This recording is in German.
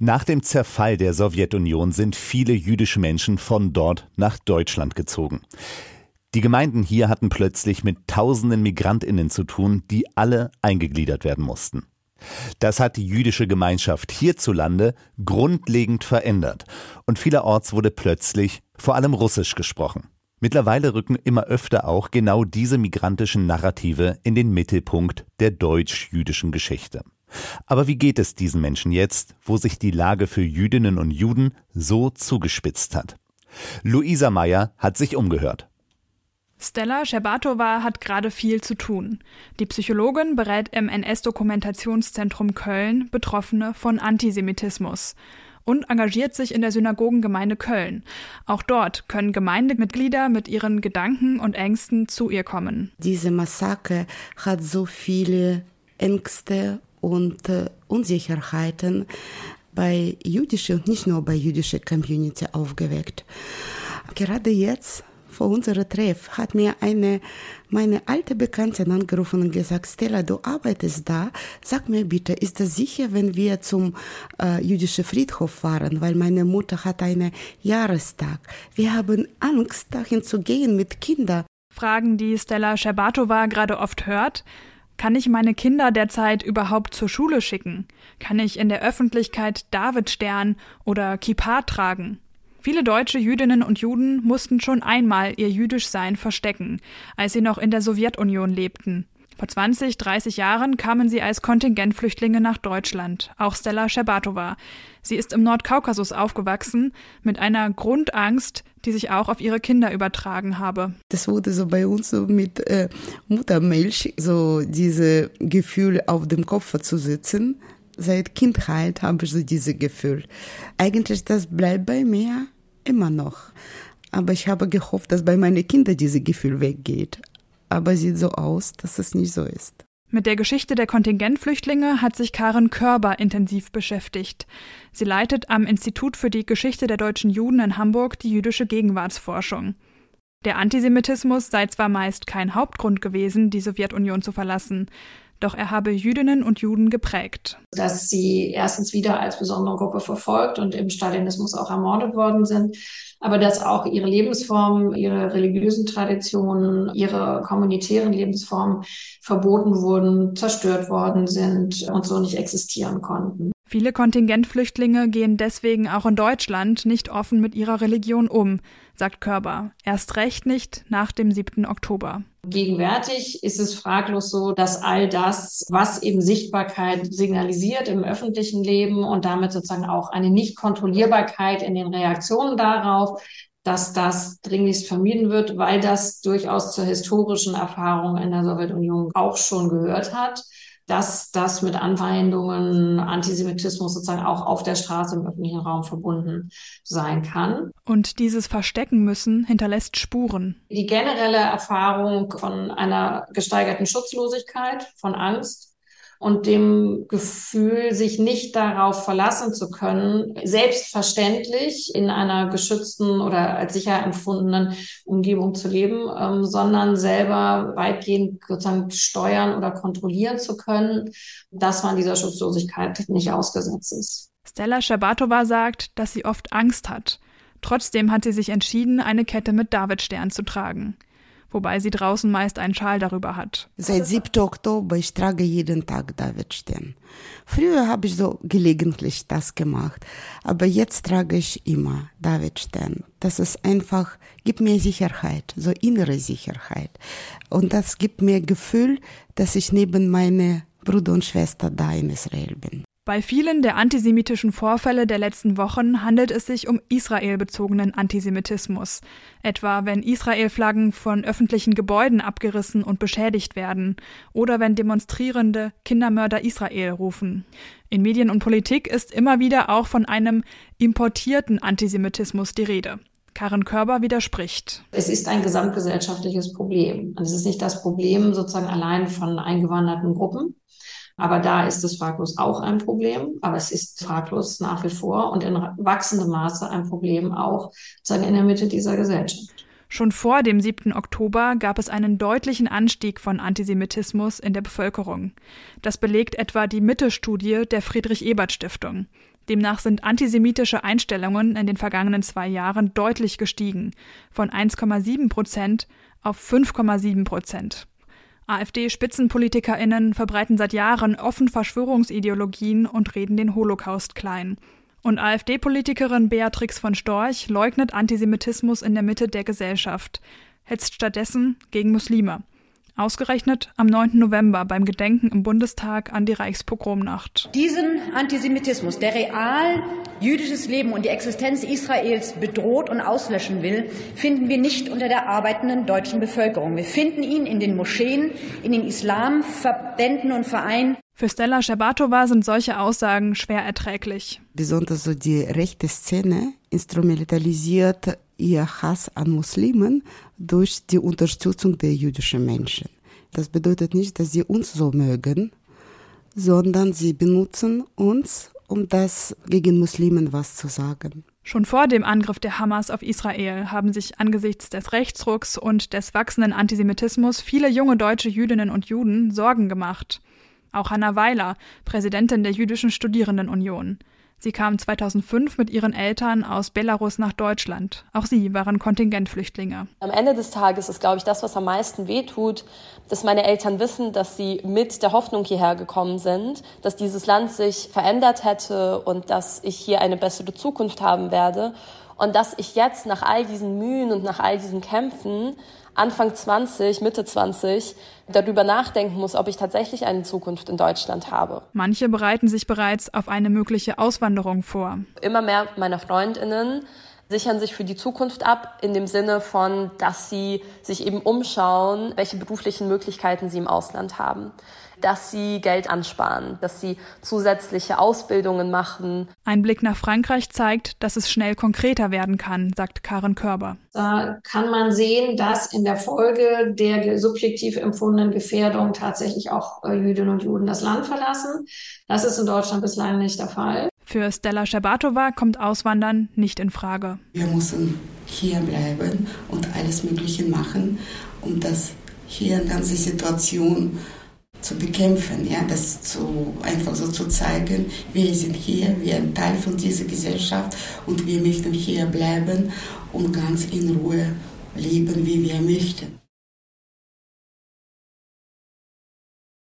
Nach dem Zerfall der Sowjetunion sind viele jüdische Menschen von dort nach Deutschland gezogen. Die Gemeinden hier hatten plötzlich mit tausenden Migrantinnen zu tun, die alle eingegliedert werden mussten. Das hat die jüdische Gemeinschaft hierzulande grundlegend verändert und vielerorts wurde plötzlich vor allem Russisch gesprochen. Mittlerweile rücken immer öfter auch genau diese migrantischen Narrative in den Mittelpunkt der deutsch-jüdischen Geschichte. Aber wie geht es diesen Menschen jetzt, wo sich die Lage für Jüdinnen und Juden so zugespitzt hat? Luisa Meyer hat sich umgehört. Stella Scherbatova hat gerade viel zu tun. Die Psychologin berät im NS-Dokumentationszentrum Köln Betroffene von Antisemitismus und engagiert sich in der Synagogengemeinde Köln. Auch dort können Gemeindemitglieder mit ihren Gedanken und Ängsten zu ihr kommen. Diese Massaker hat so viele Ängste und äh, Unsicherheiten bei jüdischer und nicht nur bei jüdischer Community aufgeweckt. Gerade jetzt vor unserem Treff hat mir eine meine alte Bekannte angerufen und gesagt, Stella, du arbeitest da. Sag mir bitte, ist das sicher, wenn wir zum äh, jüdischen Friedhof fahren? Weil meine Mutter hat einen Jahrestag. Wir haben Angst, dahin zu gehen mit Kindern. Fragen, die Stella Scherbatova gerade oft hört. Kann ich meine Kinder derzeit überhaupt zur Schule schicken? Kann ich in der Öffentlichkeit Davidstern oder Kippa tragen? Viele deutsche Jüdinnen und Juden mussten schon einmal ihr Jüdischsein verstecken, als sie noch in der Sowjetunion lebten. Vor 20, 30 Jahren kamen sie als Kontingentflüchtlinge nach Deutschland, auch Stella Scherbatova. Sie ist im Nordkaukasus aufgewachsen, mit einer Grundangst, die sich auch auf ihre Kinder übertragen habe. Das wurde so bei uns so mit äh, Muttermilch, so diese Gefühl auf dem Kopf zu sitzen. Seit Kindheit habe ich so dieses Gefühl. Eigentlich, das bleibt bei mir immer noch. Aber ich habe gehofft, dass bei meinen Kindern dieses Gefühl weggeht aber sieht so aus, dass es nicht so ist. Mit der Geschichte der Kontingentflüchtlinge hat sich Karen Körber intensiv beschäftigt. Sie leitet am Institut für die Geschichte der deutschen Juden in Hamburg die jüdische Gegenwartsforschung. Der Antisemitismus sei zwar meist kein Hauptgrund gewesen, die Sowjetunion zu verlassen, doch er habe Jüdinnen und Juden geprägt. Dass sie erstens wieder als besondere Gruppe verfolgt und im Stalinismus auch ermordet worden sind, aber dass auch ihre Lebensformen, ihre religiösen Traditionen, ihre kommunitären Lebensformen verboten wurden, zerstört worden sind und so nicht existieren konnten. Viele Kontingentflüchtlinge gehen deswegen auch in Deutschland nicht offen mit ihrer Religion um, sagt Körber. Erst recht nicht nach dem 7. Oktober. Gegenwärtig ist es fraglos so, dass all das, was eben Sichtbarkeit signalisiert im öffentlichen Leben und damit sozusagen auch eine Nichtkontrollierbarkeit in den Reaktionen darauf, dass das dringlichst vermieden wird, weil das durchaus zur historischen Erfahrung in der Sowjetunion auch schon gehört hat dass das mit Anfeindungen, Antisemitismus sozusagen auch auf der Straße im öffentlichen Raum verbunden sein kann. Und dieses Verstecken müssen hinterlässt Spuren. Die generelle Erfahrung von einer gesteigerten Schutzlosigkeit, von Angst, und dem Gefühl, sich nicht darauf verlassen zu können, selbstverständlich in einer geschützten oder als sicher empfundenen Umgebung zu leben, ähm, sondern selber weitgehend sozusagen steuern oder kontrollieren zu können, dass man dieser Schutzlosigkeit nicht ausgesetzt ist. Stella Schabatova sagt, dass sie oft Angst hat. Trotzdem hat sie sich entschieden, eine Kette mit Davidstern zu tragen wobei sie draußen meist einen Schal darüber hat. Seit 7. Oktober, ich trage jeden Tag Davidstern. Früher habe ich so gelegentlich das gemacht, aber jetzt trage ich immer Davidstern. Das ist einfach, gibt mir Sicherheit, so innere Sicherheit. Und das gibt mir Gefühl, dass ich neben meine Bruder und Schwester da in Israel bin. Bei vielen der antisemitischen Vorfälle der letzten Wochen handelt es sich um israelbezogenen Antisemitismus, etwa wenn Israel-Flaggen von öffentlichen Gebäuden abgerissen und beschädigt werden oder wenn Demonstrierende Kindermörder Israel rufen. In Medien und Politik ist immer wieder auch von einem importierten Antisemitismus die Rede. Karen Körber widerspricht. Es ist ein gesamtgesellschaftliches Problem. es ist nicht das Problem sozusagen allein von eingewanderten Gruppen, aber da ist es fraglos auch ein Problem, aber es ist fraglos nach wie vor und in wachsendem Maße ein Problem auch sozusagen in der Mitte dieser Gesellschaft. Schon vor dem 7. Oktober gab es einen deutlichen Anstieg von Antisemitismus in der Bevölkerung. Das belegt etwa die Mitte-Studie der Friedrich-Ebert-Stiftung. Demnach sind antisemitische Einstellungen in den vergangenen zwei Jahren deutlich gestiegen, von 1,7 Prozent auf 5,7 Prozent. AfD-SpitzenpolitikerInnen verbreiten seit Jahren offen Verschwörungsideologien und reden den Holocaust klein. Und AfD-Politikerin Beatrix von Storch leugnet Antisemitismus in der Mitte der Gesellschaft, hetzt stattdessen gegen Muslime. Ausgerechnet am 9. November beim Gedenken im Bundestag an die Reichspogromnacht. Diesen Antisemitismus, der real jüdisches Leben und die Existenz Israels bedroht und auslöschen will, finden wir nicht unter der arbeitenden deutschen Bevölkerung. Wir finden ihn in den Moscheen, in den Islamverbänden und Vereinen. Für Stella Scherbatova sind solche Aussagen schwer erträglich. Besonders so die rechte Szene instrumentalisiert ihr Hass an Muslimen durch die Unterstützung der jüdischen Menschen. Das bedeutet nicht, dass sie uns so mögen, sondern sie benutzen uns, um das gegen Muslimen was zu sagen. Schon vor dem Angriff der Hamas auf Israel haben sich angesichts des Rechtsrucks und des wachsenden Antisemitismus viele junge deutsche Jüdinnen und Juden Sorgen gemacht. Auch Hanna Weiler, Präsidentin der Jüdischen Studierendenunion. Sie kam 2005 mit ihren Eltern aus Belarus nach Deutschland. Auch sie waren Kontingentflüchtlinge. Am Ende des Tages ist, glaube ich, das, was am meisten wehtut, dass meine Eltern wissen, dass sie mit der Hoffnung hierher gekommen sind, dass dieses Land sich verändert hätte und dass ich hier eine bessere Zukunft haben werde. Und dass ich jetzt nach all diesen Mühen und nach all diesen Kämpfen Anfang 20, Mitte 20 darüber nachdenken muss, ob ich tatsächlich eine Zukunft in Deutschland habe. Manche bereiten sich bereits auf eine mögliche Auswanderung vor. Immer mehr meiner Freundinnen sichern sich für die Zukunft ab, in dem Sinne von, dass sie sich eben umschauen, welche beruflichen Möglichkeiten sie im Ausland haben dass sie Geld ansparen, dass sie zusätzliche Ausbildungen machen. Ein Blick nach Frankreich zeigt, dass es schnell konkreter werden kann, sagt Karen Körber. Da kann man sehen, dass in der Folge der subjektiv empfundenen Gefährdung tatsächlich auch äh, Jüdinnen und Juden das Land verlassen. Das ist in Deutschland bislang nicht der Fall. Für Stella Scherbatova kommt Auswandern nicht in Frage. Wir müssen hier bleiben und alles Mögliche machen, um das hier ganze Situation zu bekämpfen, ja, das zu, einfach so zu zeigen, wir sind hier, wir sind Teil von dieser Gesellschaft und wir möchten hier bleiben und ganz in Ruhe leben, wie wir möchten.